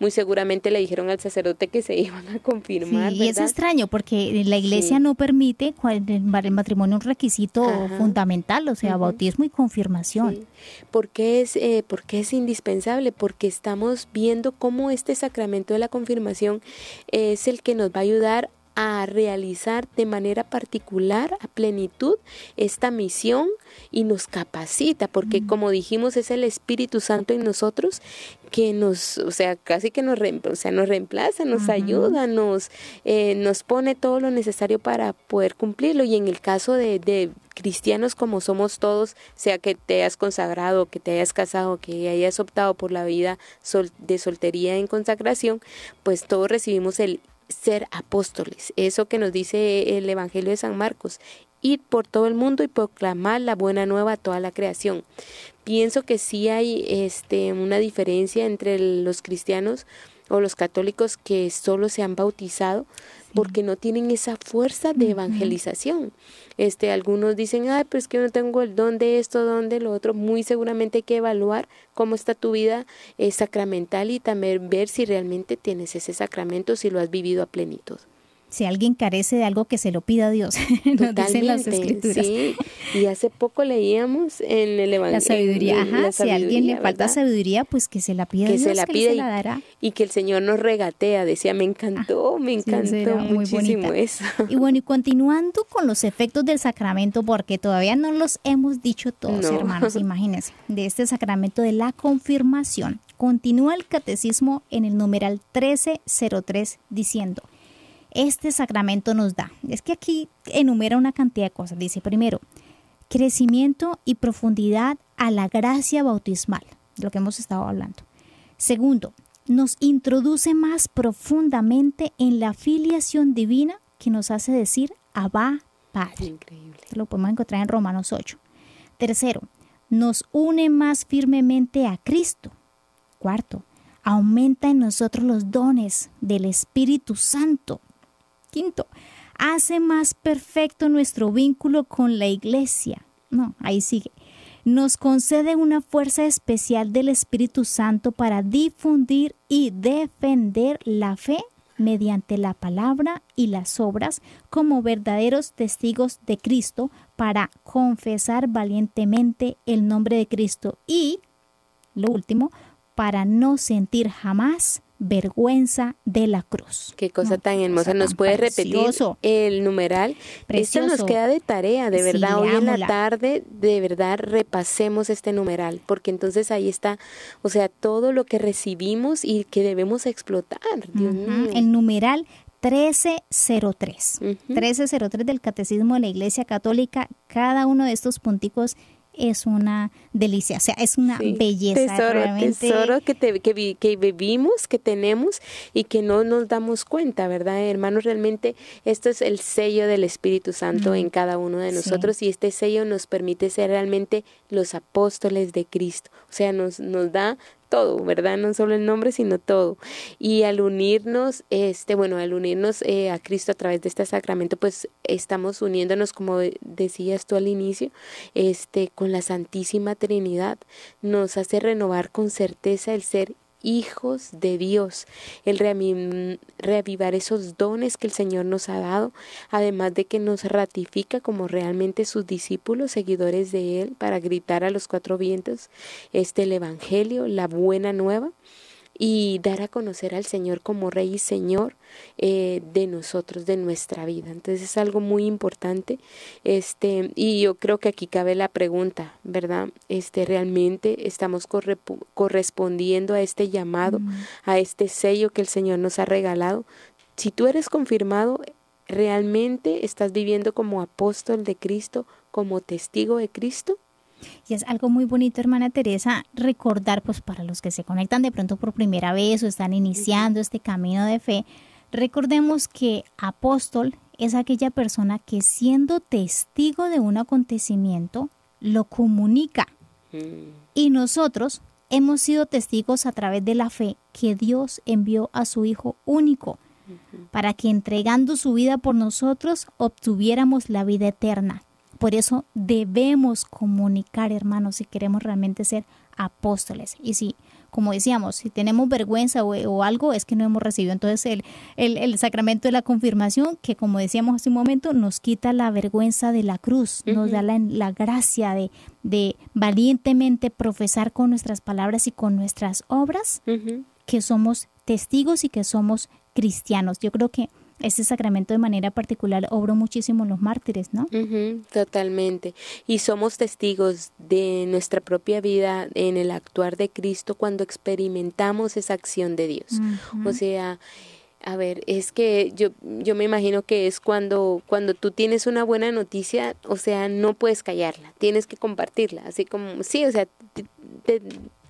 Muy seguramente le dijeron al sacerdote que se iban a confirmar. y es extraño porque la iglesia no permite el matrimonio un requisito fundamental, o sea, bautismo y confirmación. ¿Por qué es, eh, ¿Por qué es indispensable? Porque estamos viendo cómo este sacramento de la confirmación es el que nos va a ayudar a realizar de manera particular, a plenitud, esta misión y nos capacita, porque como dijimos, es el Espíritu Santo en nosotros que nos, o sea, casi que nos, o sea, nos reemplaza, nos ayuda, nos, eh, nos pone todo lo necesario para poder cumplirlo. Y en el caso de, de cristianos como somos todos, sea que te hayas consagrado, que te hayas casado, que hayas optado por la vida de soltería en consagración, pues todos recibimos el ser apóstoles. Eso que nos dice el Evangelio de San Marcos, ir por todo el mundo y proclamar la buena nueva a toda la creación. Pienso que sí hay este, una diferencia entre los cristianos o los católicos que solo se han bautizado porque no tienen esa fuerza de evangelización. Este, algunos dicen, ay, pero es que yo no tengo el don de esto, don de lo otro. Muy seguramente hay que evaluar cómo está tu vida eh, sacramental y también ver si realmente tienes ese sacramento, si lo has vivido a plenitud si alguien carece de algo que se lo pida a Dios, nos dicen las escrituras. Sí. Y hace poco leíamos en el Evangelio. La sabiduría, ajá. si a alguien le falta sabiduría, pues que se la pida a Dios, se la pida se la dará. Y, que el Señor nos regatea, decía, me encantó, ah, me encantó muchísimo eso. Y bueno, y continuando con los efectos del sacramento, porque todavía no los hemos dicho todos, hermanos, imagínense, de este sacramento de la confirmación. Continúa el catecismo en el numeral 1303 diciendo, este sacramento nos da? Es que aquí enumera una cantidad de cosas. Dice primero, crecimiento y profundidad a la gracia bautismal, de lo que hemos estado hablando. Segundo, nos introduce más profundamente en la filiación divina que nos hace decir Abba Padre. Increíble. Lo podemos encontrar en Romanos 8. Tercero, nos une más firmemente a Cristo. Cuarto, aumenta en nosotros los dones del Espíritu Santo. Quinto, hace más perfecto nuestro vínculo con la iglesia. No, ahí sigue. Nos concede una fuerza especial del Espíritu Santo para difundir y defender la fe mediante la palabra y las obras como verdaderos testigos de Cristo para confesar valientemente el nombre de Cristo y, lo último, para no sentir jamás vergüenza de la cruz. Qué cosa tan hermosa. ¿Nos puede repetir el numeral? Esto nos queda de tarea, de verdad. Hoy en la tarde, de verdad, repasemos este numeral, porque entonces ahí está, o sea, todo lo que recibimos y que debemos explotar. El numeral 1303. 1303 del Catecismo de la Iglesia Católica. Cada uno de estos punticos es una delicia, o sea, es una belleza. Tesoro, tesoro que, te, que, que, vivimos, que tenemos y que no nos damos cuenta, ¿verdad, hermanos? Realmente esto es el sello del Espíritu Santo en cada uno de nosotros y este sello nos permite ser realmente los apóstoles de Cristo. O sea, nos, nos da todo, ¿verdad? No solo el nombre, sino todo. Y al unirnos, este, bueno, al unirnos eh, a Cristo a través de este sacramento, pues estamos uniéndonos, como decías tú al inicio, este, con la Santísima Trinidad. Nos hace renovar con certeza el ser hijos de Dios, el reavivar esos dones que el Señor nos ha dado, además de que nos ratifica como realmente sus discípulos, seguidores de Él, para gritar a los cuatro vientos este el Evangelio, la buena nueva y dar a conocer al Señor como Rey y Señor eh, de nosotros, de nuestra vida. Entonces es algo muy importante. Este, y yo creo que aquí cabe la pregunta, ¿verdad? Este, ¿realmente estamos correspondiendo a este llamado, a este sello que el Señor nos ha regalado? Si tú eres confirmado, ¿realmente estás viviendo como apóstol de Cristo, como testigo de Cristo? Y es algo muy bonito, hermana Teresa, recordar, pues para los que se conectan de pronto por primera vez o están iniciando este camino de fe, recordemos que apóstol es aquella persona que siendo testigo de un acontecimiento, lo comunica. Mm. Y nosotros hemos sido testigos a través de la fe que Dios envió a su Hijo único para que entregando su vida por nosotros obtuviéramos la vida eterna. Por eso debemos comunicar, hermanos, si queremos realmente ser apóstoles. Y si, como decíamos, si tenemos vergüenza o, algo, es que no hemos recibido entonces el, el, sacramento de la confirmación, que como decíamos hace un momento, nos quita la vergüenza de la cruz, nos da la, la gracia de, de, valientemente profesar con nuestras palabras y con nuestras obras que somos testigos y que somos cristianos. Yo creo que este sacramento de manera particular obró muchísimo los mártires, ¿no? totalmente. Y somos testigos de nuestra propia vida en el actuar de Cristo cuando experimentamos esa acción de Dios. O sea, a ver, es que yo, yo me imagino que es cuando, cuando tú tienes una buena noticia, o sea, no puedes callarla, tienes que compartirla, así como, sí, o sea, te,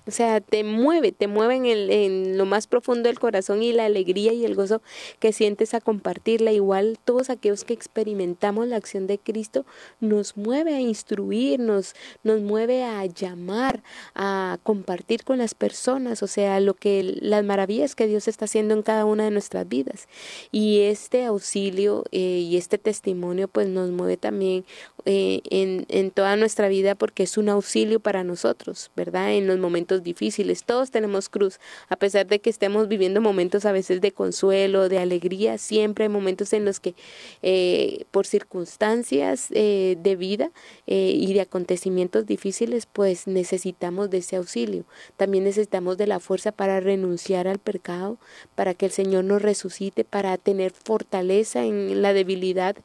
o sea, te mueve, te mueve en, el, en lo más profundo del corazón y la alegría y el gozo que sientes a compartirla. Igual todos aquellos que experimentamos la acción de Cristo nos mueve a instruirnos, nos mueve a llamar, a compartir con las personas, o sea, lo que las maravillas que Dios está haciendo en cada una de nuestras vidas. Y este auxilio eh, y este testimonio pues nos mueve también eh, en, toda nuestra vida porque es un auxilio para nosotros, ¿verdad? En los momentos difíciles. Todos tenemos cruz, a pesar de que estemos viviendo momentos a veces de consuelo, de alegría, siempre hay momentos en los que eh, por circunstancias eh, de vida y de acontecimientos difíciles, pues necesitamos de ese auxilio. También necesitamos de la fuerza para renunciar al pecado, para que el Señor nos resucite, para tener fortaleza en la debilidad,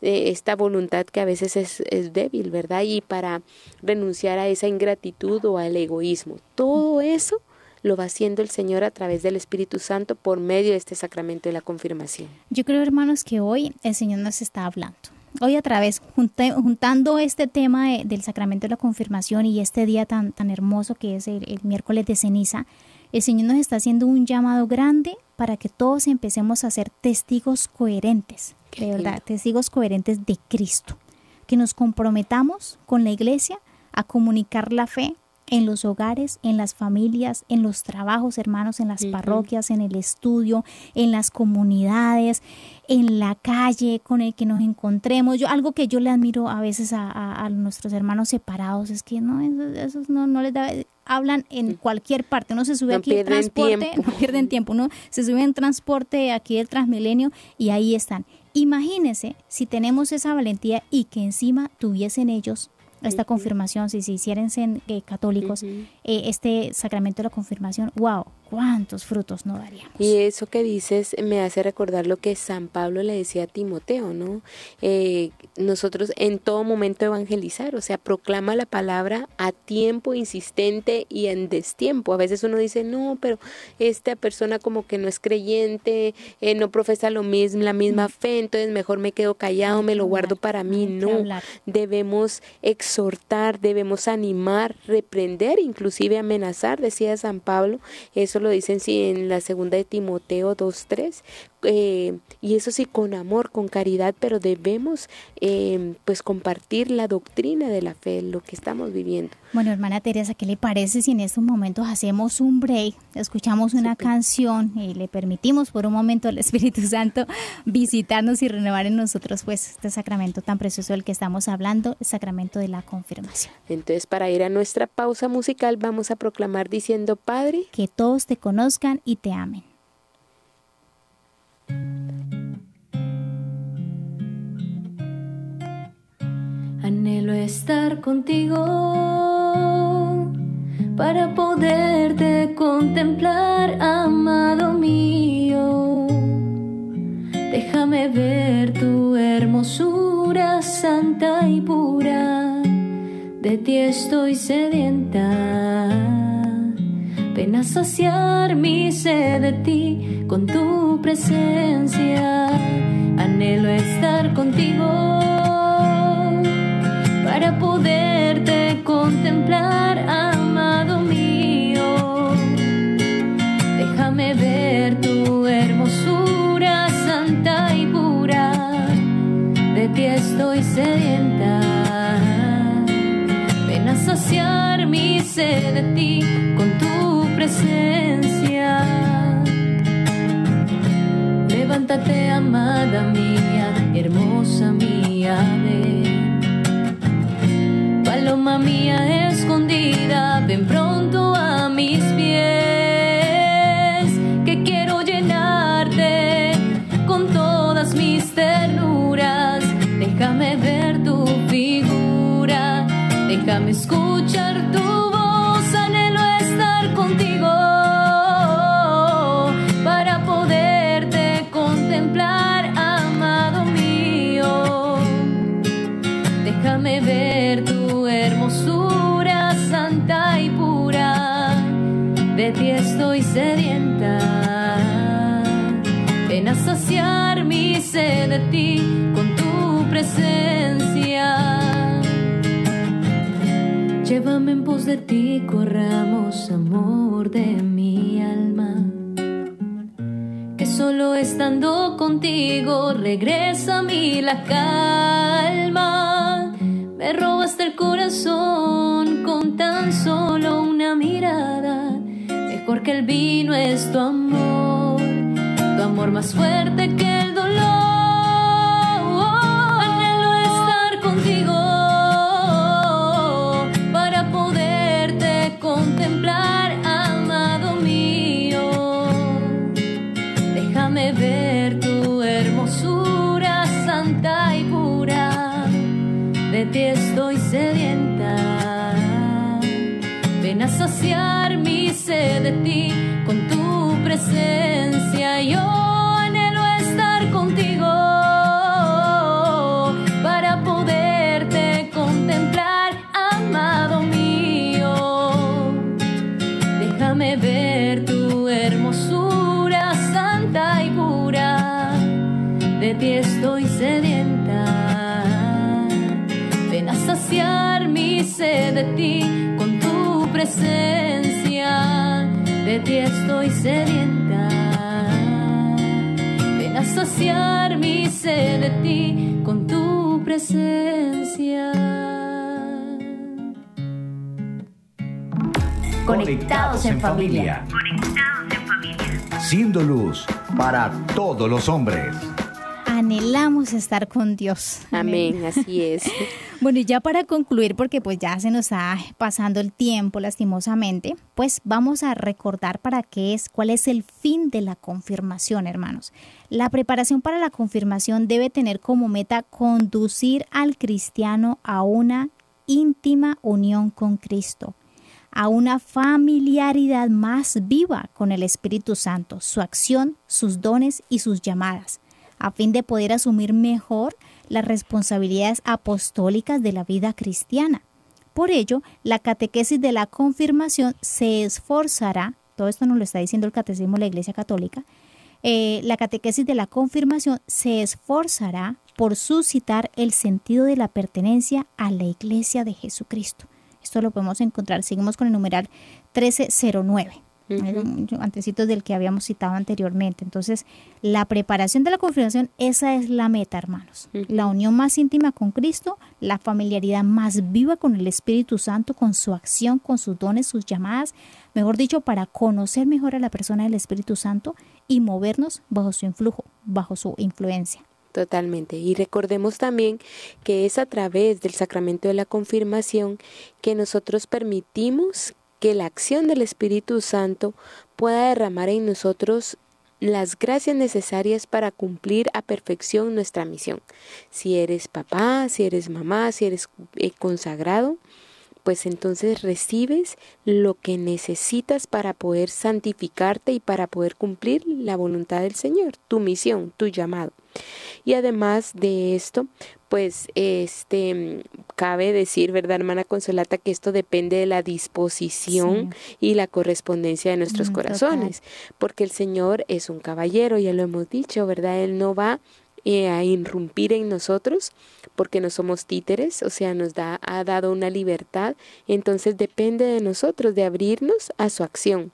de esta voluntad que a veces es, es débil, ¿verdad? Y para renunciar a esa ingratitud o al egoísmo todo eso lo va haciendo el Señor a través del Espíritu Santo por medio de este sacramento de la confirmación. Yo creo, hermanos, que hoy el Señor nos está hablando. Hoy a través, juntando este tema del sacramento de la confirmación y este día tan, tan hermoso que es el, miércoles de ceniza, el Señor nos está haciendo un llamado grande para que todos empecemos a ser testigos coherentes, de verdad, testigos coherentes de Cristo, que nos comprometamos con la iglesia a comunicar la fe, en los hogares, en las familias, en los trabajos, hermanos, en las parroquias, en el estudio, en las comunidades, en la calle con el que nos encontremos. Yo algo que yo le admiro a veces a, nuestros hermanos separados es que no, esos, no, no les da hablan en cualquier parte. Uno se sube aquí en transporte, no pierden tiempo. Uno se sube en transporte aquí del Transmilenio y ahí están. Imagínense si tenemos esa valentía y que encima tuviesen ellos esta confirmación, si se hicieran eh, católicos, eh, este sacramento de la confirmación, wow, cuántos frutos no daríamos. Y eso que dices me hace recordar lo que San Pablo le decía a Timoteo, ¿no? Eh, nosotros en todo momento evangelizar, o sea, proclama la palabra a tiempo insistente y en destiempo. A veces uno dice, no, pero esta persona como que no es creyente, eh, no profesa lo mismo, la misma mm. fe, entonces mejor me quedo callado, me lo guardo para mí. No, debemos exhortar, debemos animar, reprender, inclusive amenazar, decía San Pablo, eso lo dicen sí en la segunda de Timoteo 2.3, eh, y eso sí con amor, con caridad, pero debemos eh, pues compartir la doctrina de la fe, lo que estamos viviendo. Bueno, hermana Teresa, ¿qué le parece si en estos momentos hacemos un break, escuchamos una canción y le permitimos por un momento al Espíritu Santo visitarnos y renovar en nosotros pues este sacramento tan precioso del que estamos hablando, el sacramento de la confirmación? Entonces, para ir a nuestra pausa musical, vamos a proclamar diciendo, Padre, que todos te conozcan y te amen. Anhelo estar contigo para poderte contemplar, amado mío. Déjame ver tu hermosura santa y pura, de ti estoy sedienta Ven a saciar mi sed de ti con tu presencia. Anhelo estar contigo para poderte contemplar, amado mío. Déjame ver tu hermosura santa y pura. De ti estoy sedienta. Ven a saciar mi sed de ti con tu presencia. Levántate, amada mía, hermosa mía. Paloma mía escondida, ven pronto a mis pies, de ti con tu presencia. Llévame en pos de ti, corramos amor de mi alma. Que solo estando contigo regresa a mí la calma. Me robaste el corazón con tan solo una mirada. Mejor que el vino es tu amor, tu amor más fuerte que el estoy sedienta. Ven a saciar mi sed de ti presencia. De ti estoy sedienta. Ven a saciar mi sed de ti con tu presencia. Conectados en familia. Siendo luz para todos los hombres. Anhelamos estar con Dios. Amén, así es. Bueno, y ya para concluir, porque pues ya se nos está pasando el tiempo lastimosamente, pues vamos a recordar para qué es, cuál es el fin de la confirmación, hermanos. La preparación para la confirmación debe tener como meta conducir al cristiano a una íntima unión con Cristo, a una familiaridad más viva con el Espíritu Santo, su acción, sus dones y sus llamadas, a fin de poder asumir mejor las responsabilidades apostólicas de la vida cristiana. Por ello, la catequesis de la confirmación se esforzará, todo esto nos lo está diciendo el Catecismo de la Iglesia Católica, eh, la catequesis de la confirmación se esforzará por suscitar el sentido de la pertenencia a la Iglesia de Jesucristo. Esto lo podemos encontrar, seguimos con el numeral 1309 antecitos del que habíamos citado anteriormente. Entonces, la preparación de la confirmación, esa es la meta, hermanos. La unión más íntima con Cristo, la familiaridad más viva con el Espíritu Santo, con su acción, con sus dones, sus llamadas, mejor dicho, para conocer mejor a la persona del Espíritu Santo y movernos bajo su influjo, bajo su influencia. Totalmente. Y recordemos también que es a través del sacramento de la confirmación que nosotros permitimos que la acción del Espíritu Santo pueda derramar en nosotros las gracias necesarias para cumplir a perfección nuestra misión. Si eres papá, si eres mamá, si eres eh, consagrado, pues entonces recibes lo que necesitas para poder santificarte y para poder cumplir la voluntad del Señor, tu misión, tu llamado. Y además de esto, pues este cabe decir, ¿verdad, hermana Consolata, que esto depende de la disposición y la correspondencia de nuestros Mm, corazones, porque el Señor es un caballero, ya lo hemos dicho, ¿verdad? Él no va eh, a irrumpir en nosotros porque no somos títeres, o sea, nos da, ha dado una libertad, entonces depende de nosotros de abrirnos a su acción.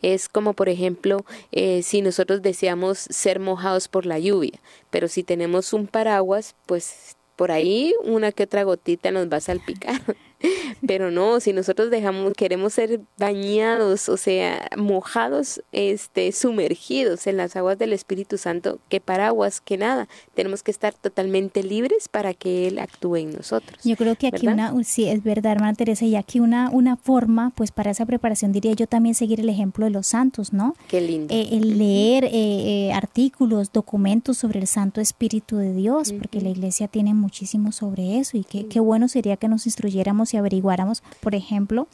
Es como, por ejemplo, eh, si nosotros deseamos ser mojados por la lluvia, pero si tenemos un paraguas, pues por ahí una que otra gotita nos va a salpicar. Pero no, si nosotros dejamos, queremos ser bañados, o sea, mojados, este, sumergidos en las aguas del Espíritu Santo, que paraguas, que nada, tenemos que estar totalmente libres para que Él actúe en nosotros. Yo creo que aquí ¿verdad? una, sí, es verdad, hermana Teresa, y aquí una, una forma, pues para esa preparación diría yo también seguir el ejemplo de los santos, ¿no? Qué lindo. Eh, el leer eh, eh, artículos, documentos sobre el Santo Espíritu de Dios, porque la iglesia tiene muchísimo sobre eso y qué, qué bueno sería que nos instruyéramos y averiguáramos, por ejemplo,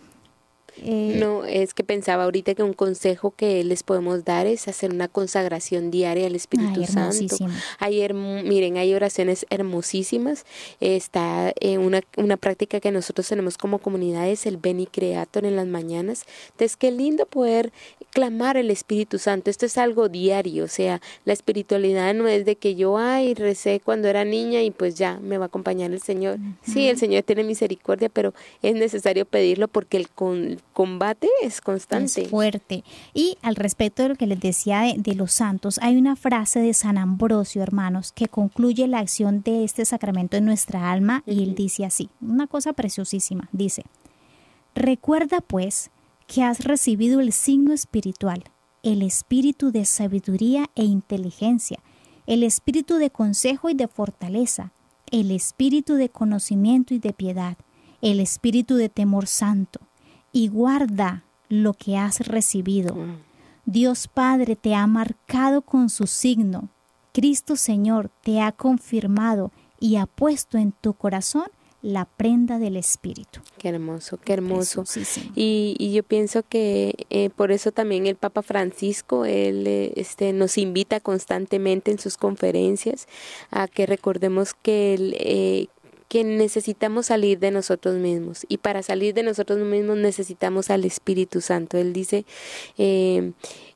Eh, no, es que pensaba ahorita que un consejo que les podemos dar es hacer una consagración diaria al Espíritu Ay, Santo. Hay miren, hay oraciones hermosísimas. Está eh, una, una práctica que nosotros tenemos como comunidad es el Beni Creator en las mañanas. Entonces, qué lindo poder clamar el Espíritu Santo. Esto es algo diario, o sea, la espiritualidad no es de que yo, ay, recé cuando era niña y pues ya me va a acompañar el Señor. Sí, el Señor tiene misericordia, pero es necesario pedirlo porque el con- combate es constante. Es fuerte. Y al respecto de lo que les decía de, de los santos, hay una frase de San Ambrosio, hermanos, que concluye la acción de este sacramento en nuestra alma y él dice así, una cosa preciosísima, dice, recuerda pues que has recibido el signo espiritual, el espíritu de sabiduría e inteligencia, el espíritu de consejo y de fortaleza, el espíritu de conocimiento y de piedad, el espíritu de temor santo, y guarda lo que has recibido. Dios Padre te ha marcado con su signo. Cristo Señor te ha confirmado y ha puesto en tu corazón la prenda del Espíritu. Qué hermoso, qué hermoso. Y, y yo pienso que eh, por eso también el Papa Francisco, él eh, este, nos invita constantemente en sus conferencias a que recordemos que, el, eh, que necesitamos salir de nosotros mismos. Y para salir de nosotros mismos necesitamos al Espíritu Santo. Él dice eh,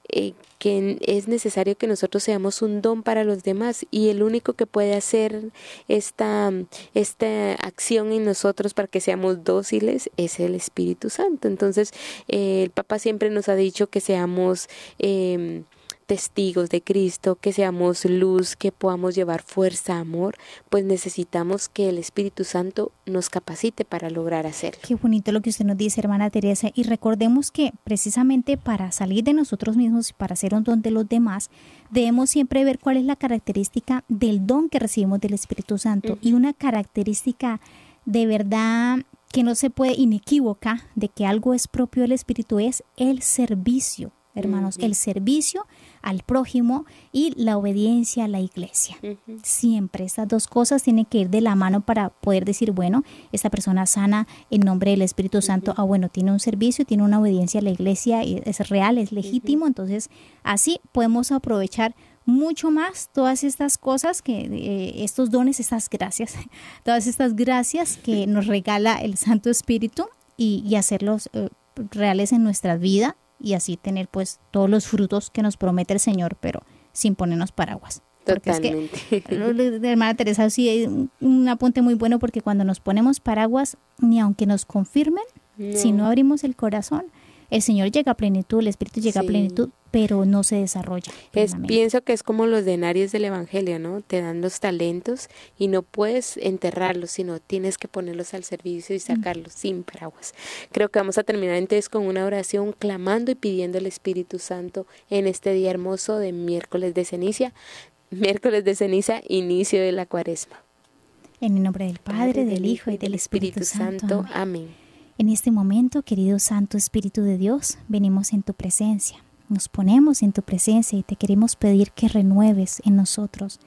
eh, que es necesario que nosotros seamos un don para los demás y el único que puede hacer esta, esta acción en nosotros para que seamos dóciles es el Espíritu Santo. Entonces, eh, el Papa siempre nos ha dicho que seamos... Eh, testigos de Cristo, que seamos luz, que podamos llevar fuerza, amor, pues necesitamos que el Espíritu Santo nos capacite para lograr hacerlo. Qué bonito lo que usted nos dice, hermana Teresa. Y recordemos que precisamente para salir de nosotros mismos y para ser un don de los demás, debemos siempre ver cuál es la característica del don que recibimos del Espíritu Santo. Y una característica de verdad que no se puede inequívoca de que algo es propio del Espíritu es el servicio, hermanos, el servicio al prójimo y la obediencia a la iglesia. Siempre. Estas dos cosas tienen que ir de la mano para poder decir, bueno, esta persona sana en nombre del Espíritu Santo, ah, bueno, tiene un servicio, tiene una obediencia a la iglesia, y es real, es legítimo, entonces así podemos aprovechar mucho más todas estas cosas que eh, estos dones, estas gracias, todas estas gracias que nos regala el Santo Espíritu y, y hacerlos eh, reales en nuestra vida y así tener pues todos los frutos que nos promete el Señor, pero sin ponernos paraguas. Porque es que, Totalmente. hermana Teresa, sí, un- un apunte muy bueno porque cuando nos ponemos paraguas, ni aunque nos confirmen, si no abrimos el corazón, el Señor llega a plenitud, el Espíritu llega a plenitud, pero no se desarrolla. Es, plenamente. pienso que es como los denarios del Evangelio, ¿no? Te dan los talentos y no puedes enterrarlos, sino tienes que ponerlos al servicio y sacarlos sin paraguas. Creo que vamos a terminar entonces con una oración clamando y pidiendo el Espíritu Santo en este día hermoso de miércoles de ceniza, miércoles de ceniza, inicio de la cuaresma. En el nombre del Padre, del Hijo y del Espíritu, Santo. Amén. En este momento, querido Santo Espíritu de Dios, venimos en tu presencia. Nos ponemos en tu presencia y te queremos pedir que renueves en nosotros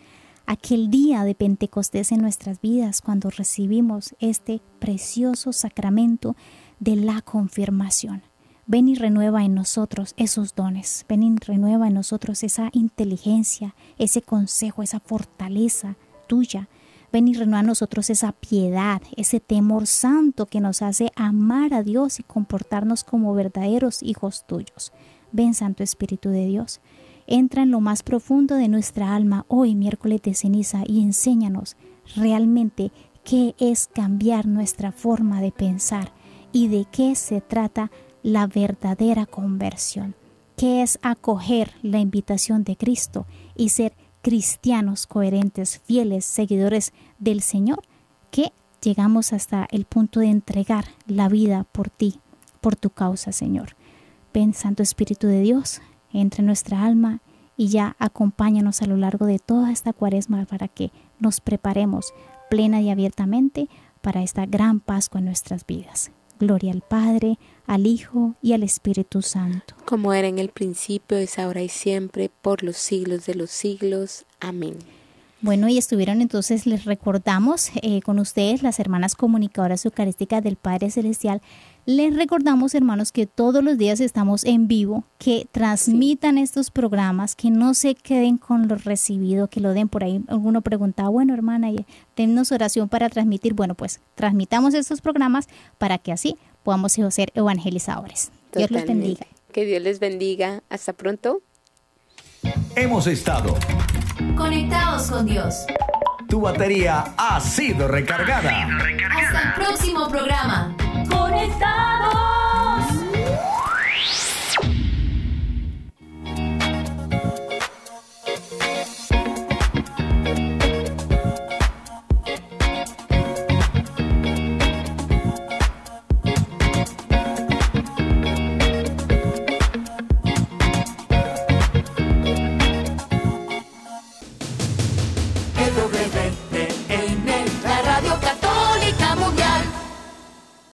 aquel día de Pentecostés en nuestras vidas cuando recibimos este precioso sacramento de la confirmación. Ven y renueva en nosotros esos dones. Ven y renueva en nosotros esa inteligencia, ese consejo, esa fortaleza tuya. Ven y renueva en nosotros esa piedad, ese temor santo que nos hace amar a Dios y comportarnos como verdaderos hijos tuyos. Ven, Santo Espíritu de Dios, entra en lo más profundo de nuestra alma hoy, miércoles de ceniza, y enséñanos realmente qué es cambiar nuestra forma de pensar y de qué se trata la verdadera conversión, qué es acoger la invitación de Cristo y ser cristianos coherentes, fieles, seguidores del Señor, que llegamos hasta el punto de entregar la vida por ti, por tu causa, Señor. Ven, Santo Espíritu de Dios, entre nuestra alma y ya acompáñanos a lo largo de toda esta cuaresma para que nos preparemos plena y abiertamente para esta gran Pascua en nuestras vidas. Gloria al Padre, al Hijo y al Espíritu Santo. Como era en el principio, es ahora y siempre, por los siglos de los siglos. Amén. Bueno, y estuvieron entonces, les recordamos eh, con ustedes, las hermanas comunicadoras eucarísticas del Padre Celestial. Les recordamos, hermanos, que todos los días estamos en vivo, que transmitan estos programas, que no se queden con lo recibido, que lo den por ahí. Alguno preguntaba, bueno, hermana, tennos oración para transmitir. Bueno, pues transmitamos estos programas para que así podamos ser evangelizadores. Dios los bendiga. Que Dios les bendiga. Hasta pronto. Hemos estado conectados con Dios. Tu batería ha sido recargada. Hasta el próximo programa.